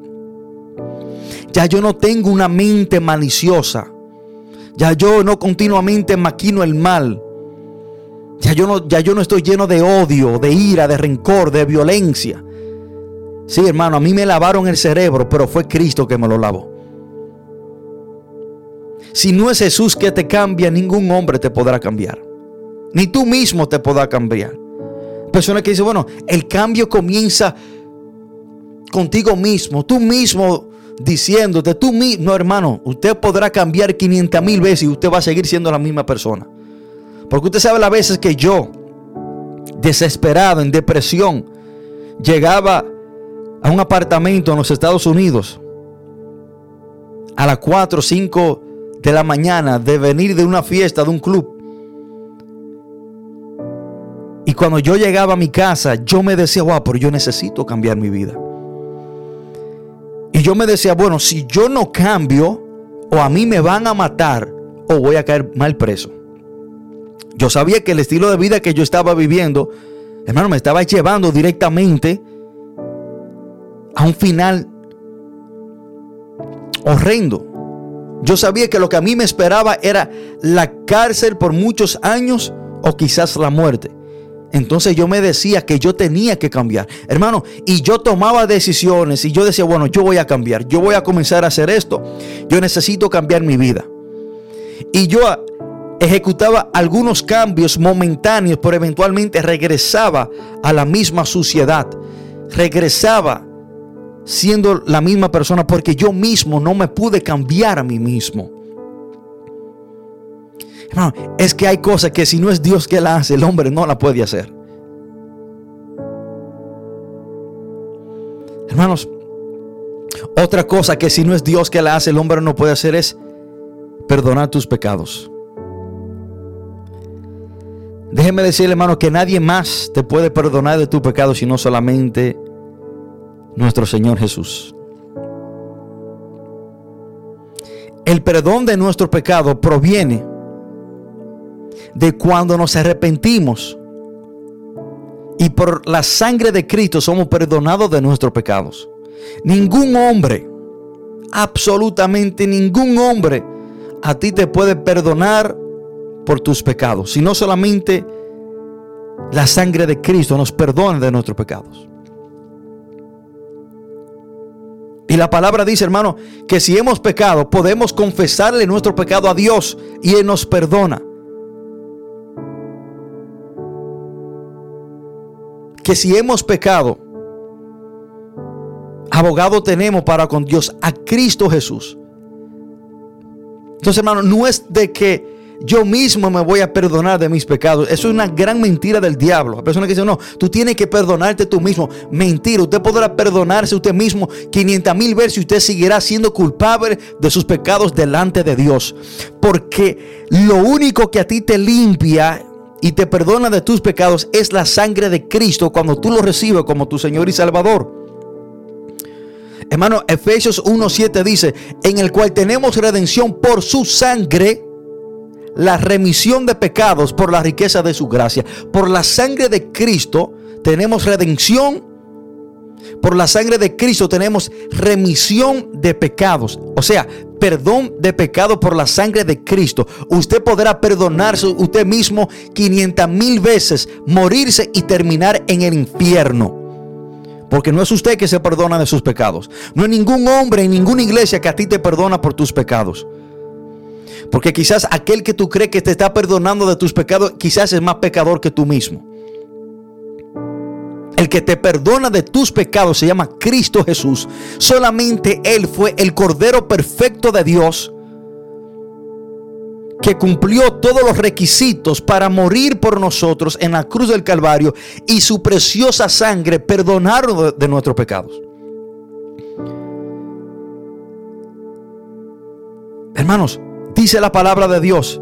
Ya yo no tengo una mente maliciosa. Ya yo no continuamente maquino el mal. Ya yo no, ya yo no estoy lleno de odio, de ira, de rencor, de violencia. Sí, hermano, a mí me lavaron el cerebro, pero fue Cristo que me lo lavó. Si no es Jesús que te cambia, ningún hombre te podrá cambiar. Ni tú mismo te podrás cambiar. Personas que dicen, bueno, el cambio comienza contigo mismo, tú mismo diciéndote, tú mismo, no hermano, usted podrá cambiar 500 mil veces y usted va a seguir siendo la misma persona. Porque usted sabe las veces que yo, desesperado, en depresión, llegaba a un apartamento en los Estados Unidos a las 4 o 5 de la mañana de venir de una fiesta, de un club. Y cuando yo llegaba a mi casa, yo me decía, wow, pero yo necesito cambiar mi vida. Y yo me decía, bueno, si yo no cambio, o a mí me van a matar, o voy a caer mal preso. Yo sabía que el estilo de vida que yo estaba viviendo, hermano, me estaba llevando directamente a un final horrendo. Yo sabía que lo que a mí me esperaba era la cárcel por muchos años o quizás la muerte. Entonces yo me decía que yo tenía que cambiar. Hermano, y yo tomaba decisiones y yo decía, bueno, yo voy a cambiar, yo voy a comenzar a hacer esto. Yo necesito cambiar mi vida. Y yo ejecutaba algunos cambios momentáneos, pero eventualmente regresaba a la misma suciedad. Regresaba siendo la misma persona porque yo mismo no me pude cambiar a mí mismo. Hermano, es que hay cosas que si no es Dios que la hace, el hombre no la puede hacer. Hermanos, otra cosa que si no es Dios que la hace, el hombre no puede hacer es perdonar tus pecados. Déjeme decirle, hermano, que nadie más te puede perdonar de tu pecado sino solamente nuestro Señor Jesús. El perdón de nuestro pecado proviene de cuando nos arrepentimos y por la sangre de Cristo somos perdonados de nuestros pecados. Ningún hombre, absolutamente ningún hombre, a ti te puede perdonar por tus pecados, sino solamente la sangre de Cristo nos perdona de nuestros pecados. Y la palabra dice, hermano, que si hemos pecado, podemos confesarle nuestro pecado a Dios y Él nos perdona. Que si hemos pecado, abogado tenemos para con Dios a Cristo Jesús. Entonces, hermano, no es de que yo mismo me voy a perdonar de mis pecados. Eso es una gran mentira del diablo. La persona que dice, no, tú tienes que perdonarte tú mismo. Mentira, usted podrá perdonarse usted mismo 500 mil veces y usted seguirá siendo culpable de sus pecados delante de Dios. Porque lo único que a ti te limpia y te perdona de tus pecados es la sangre de Cristo cuando tú lo recibes como tu Señor y Salvador. Hermano, Efesios 1.7 dice, en el cual tenemos redención por su sangre la remisión de pecados por la riqueza de su gracia. Por la sangre de Cristo tenemos redención. Por la sangre de Cristo tenemos remisión de pecados. O sea, perdón de pecado por la sangre de Cristo. Usted podrá perdonarse usted mismo 500 mil veces, morirse y terminar en el infierno. Porque no es usted que se perdona de sus pecados. No hay ningún hombre en ninguna iglesia que a ti te perdona por tus pecados. Porque quizás aquel que tú crees que te está perdonando de tus pecados, quizás es más pecador que tú mismo. El que te perdona de tus pecados se llama Cristo Jesús. Solamente Él fue el Cordero perfecto de Dios que cumplió todos los requisitos para morir por nosotros en la cruz del Calvario y su preciosa sangre perdonaron de nuestros pecados. Hermanos, Dice la palabra de Dios,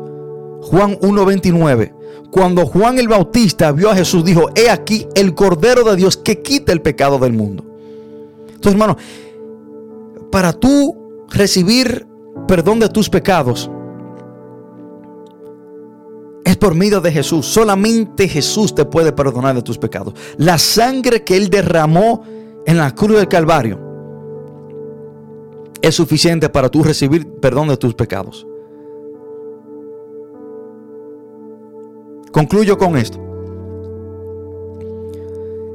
Juan 1.29. Cuando Juan el Bautista vio a Jesús, dijo, he aquí el Cordero de Dios que quita el pecado del mundo. Entonces, hermano, para tú recibir perdón de tus pecados, es por medio de Jesús. Solamente Jesús te puede perdonar de tus pecados. La sangre que Él derramó en la cruz del Calvario es suficiente para tú recibir perdón de tus pecados. Concluyo con esto.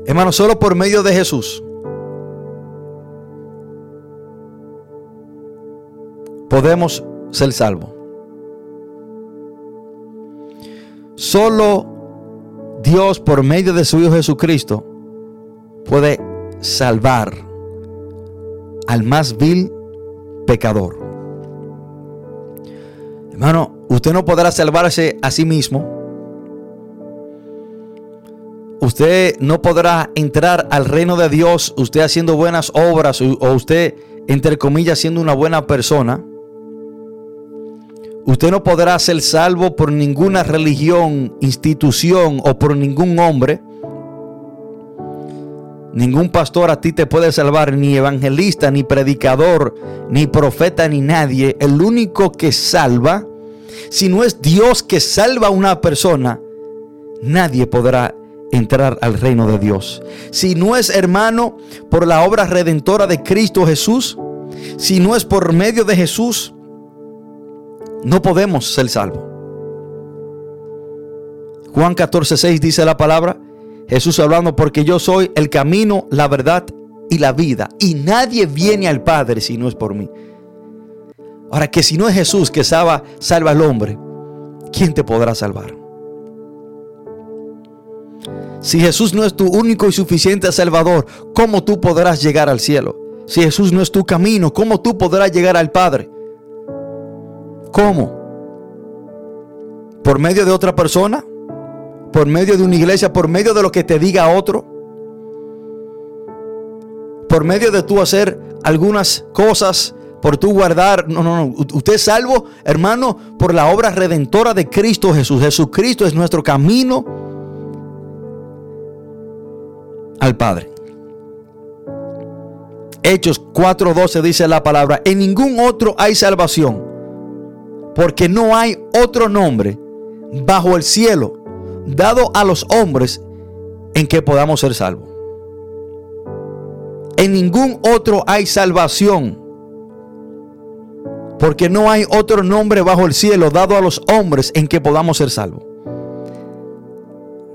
Hermano, solo por medio de Jesús podemos ser salvos. Solo Dios por medio de su Hijo Jesucristo puede salvar al más vil pecador. Hermano, usted no podrá salvarse a sí mismo Usted no podrá entrar al reino de Dios usted haciendo buenas obras o usted, entre comillas, siendo una buena persona. Usted no podrá ser salvo por ninguna religión, institución o por ningún hombre. Ningún pastor a ti te puede salvar, ni evangelista, ni predicador, ni profeta, ni nadie. El único que salva, si no es Dios que salva a una persona, nadie podrá entrar al reino de Dios. Si no es hermano por la obra redentora de Cristo Jesús, si no es por medio de Jesús, no podemos ser salvos. Juan 14, 6 dice la palabra, Jesús hablando, porque yo soy el camino, la verdad y la vida, y nadie viene al Padre si no es por mí. Ahora que si no es Jesús que salva, salva al hombre, ¿quién te podrá salvar? Si Jesús no es tu único y suficiente Salvador, ¿cómo tú podrás llegar al cielo? Si Jesús no es tu camino, ¿cómo tú podrás llegar al Padre? ¿Cómo? ¿Por medio de otra persona? ¿Por medio de una iglesia? ¿Por medio de lo que te diga otro? ¿Por medio de tú hacer algunas cosas? ¿Por tú guardar? No, no, no. Usted es salvo, hermano, por la obra redentora de Cristo Jesús. Jesucristo es nuestro camino al Padre. Hechos 4:12 dice la palabra, en ningún otro hay salvación, porque no hay otro nombre bajo el cielo dado a los hombres en que podamos ser salvos. En ningún otro hay salvación, porque no hay otro nombre bajo el cielo dado a los hombres en que podamos ser salvos.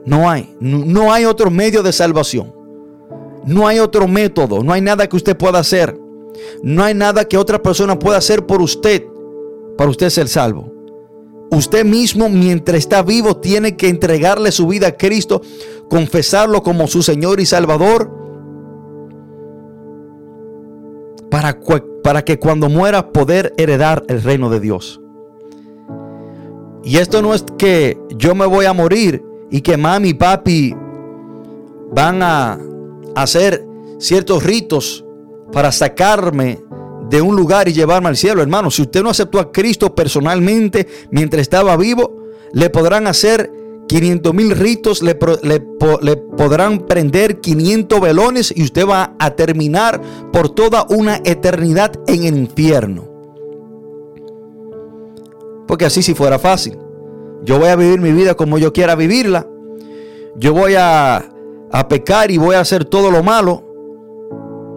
No hay, no hay otro medio de salvación. No hay otro método, no hay nada que usted pueda hacer. No hay nada que otra persona pueda hacer por usted para usted ser salvo. Usted mismo mientras está vivo tiene que entregarle su vida a Cristo, confesarlo como su Señor y Salvador, para, para que cuando muera poder heredar el reino de Dios. Y esto no es que yo me voy a morir y que mami y papi van a hacer ciertos ritos para sacarme de un lugar y llevarme al cielo, hermano. Si usted no aceptó a Cristo personalmente mientras estaba vivo, le podrán hacer 500 mil ritos, le, le, podrán prender 500 velones y usted va a terminar por toda una eternidad en el infierno. Porque así si fuera fácil. Yo voy a vivir mi vida como yo quiera vivirla. Yo voy a a pecar y voy a hacer todo lo malo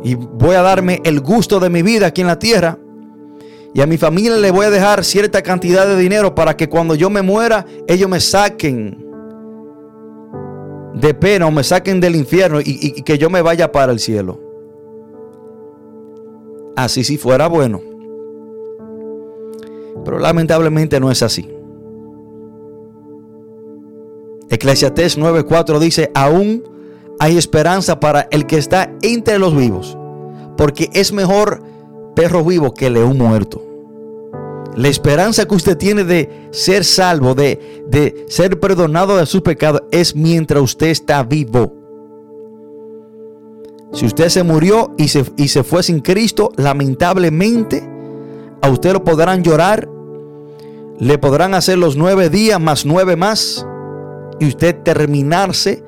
y voy a darme el gusto de mi vida aquí en la tierra. Y a mi familia le voy a dejar cierta cantidad de dinero para que cuando yo me muera, ellos me saquen de pena o me saquen del infierno y, y que yo me vaya para el cielo. Así si fuera bueno. Pero lamentablemente no es así. Eclesiastés 9:4 dice, aún hay esperanza para el que está entre los vivos, porque es mejor perro vivo que león muerto. La esperanza que usted tiene de ser salvo, de, de ser perdonado de sus pecados, es mientras usted está vivo. Si usted se murió y se, y se fue sin Cristo, lamentablemente a usted lo podrán llorar, le podrán hacer los nueve días más nueve más, y usted terminarse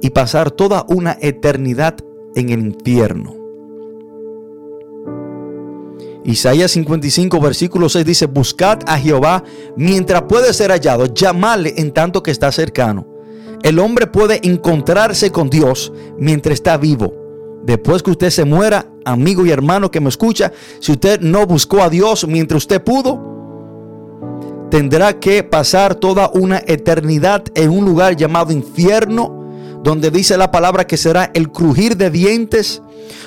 y pasar toda una eternidad en el infierno. Isaías 55, versículo 6 dice, buscad a Jehová mientras puede ser hallado, llamadle en tanto que está cercano. El hombre puede encontrarse con Dios mientras está vivo. Después que usted se muera, amigo y hermano que me escucha, si usted no buscó a Dios mientras usted pudo, tendrá que pasar toda una eternidad en un lugar llamado infierno donde dice la palabra que será el crujir de dientes,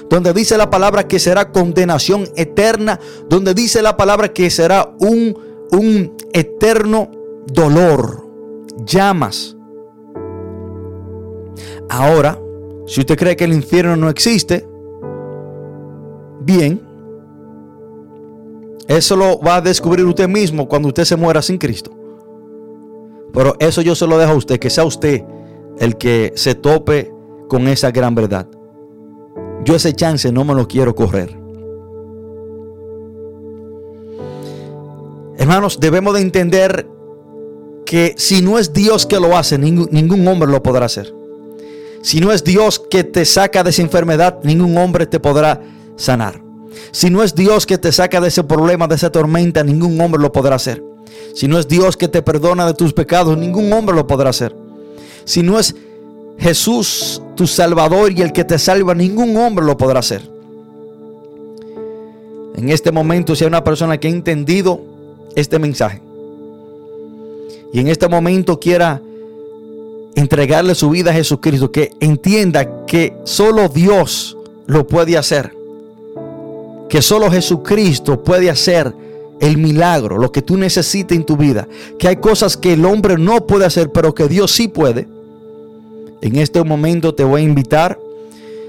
donde dice la palabra que será condenación eterna, donde dice la palabra que será un, un eterno dolor, llamas. Ahora, si usted cree que el infierno no existe, bien, eso lo va a descubrir usted mismo cuando usted se muera sin Cristo. Pero eso yo se lo dejo a usted, que sea usted el que se tope con esa gran verdad. Yo ese chance no me lo quiero correr. Hermanos, debemos de entender que si no es Dios que lo hace, ningún, hombre lo podrá hacer. Si no es Dios que te saca de esa enfermedad, ningún hombre te podrá sanar. Si no es Dios que te saca de ese problema, de esa tormenta, ningún hombre lo podrá hacer. Si no es Dios que te perdona de tus pecados, ningún hombre lo podrá hacer. Si no es Jesús tu Salvador y el que te salva, ningún hombre lo podrá hacer. En este momento, si hay una persona que ha entendido este mensaje y en este momento quiera entregarle su vida a Jesucristo, que entienda que solo Dios lo puede hacer, que solo Jesucristo puede hacer el milagro, lo que tú necesites en tu vida, que hay cosas que el hombre no puede hacer, pero que Dios sí puede en este momento te voy a invitar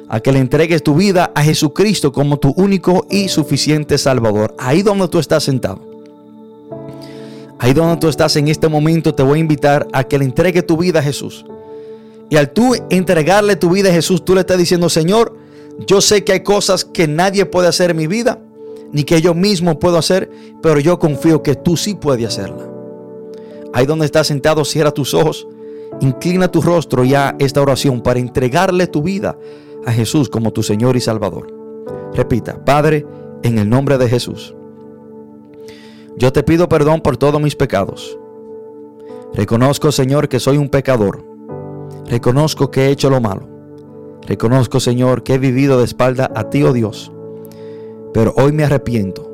a que le entregues tu vida a Jesucristo como tu único y suficiente Salvador. Ahí donde tú estás sentado. Ahí donde tú estás en este momento, te voy a invitar a que le entregue tu vida a Jesús. Y al tú entregarle tu vida a Jesús, tú le estás diciendo, Señor, yo sé que hay cosas que nadie puede hacer en mi vida, ni que yo mismo puedo hacer, pero yo confío que tú sí puedes hacerla. Ahí donde estás sentado, cierra tus ojos, inclina tu rostro y a esta oración para entregarle tu vida a Jesús como tu Señor y Salvador. Repita, Padre, en el nombre de Jesús. Yo te pido perdón por todos mis pecados. Reconozco, Señor, que soy un pecador. Reconozco que he hecho lo malo. Reconozco, Señor, que he vivido de espalda a ti, oh Dios. Pero hoy me arrepiento.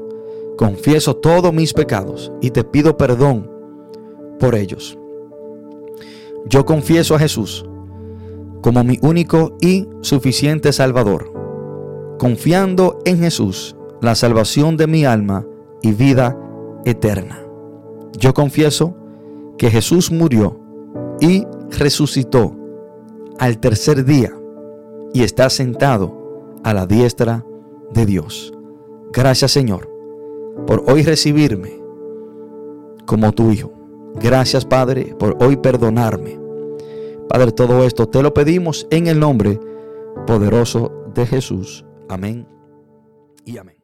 Confieso todos mis pecados y te pido perdón por ellos. Yo confieso a Jesús como mi único y suficiente Salvador, confiando en Jesús, la salvación de mi alma y vida eterna. Yo confieso que Jesús murió y resucitó al tercer día y está sentado a la diestra de Dios. Gracias Señor por hoy recibirme como tu Hijo. Gracias Padre por hoy perdonarme. Padre, todo esto te lo pedimos en el nombre poderoso de Jesús. Amén y amén.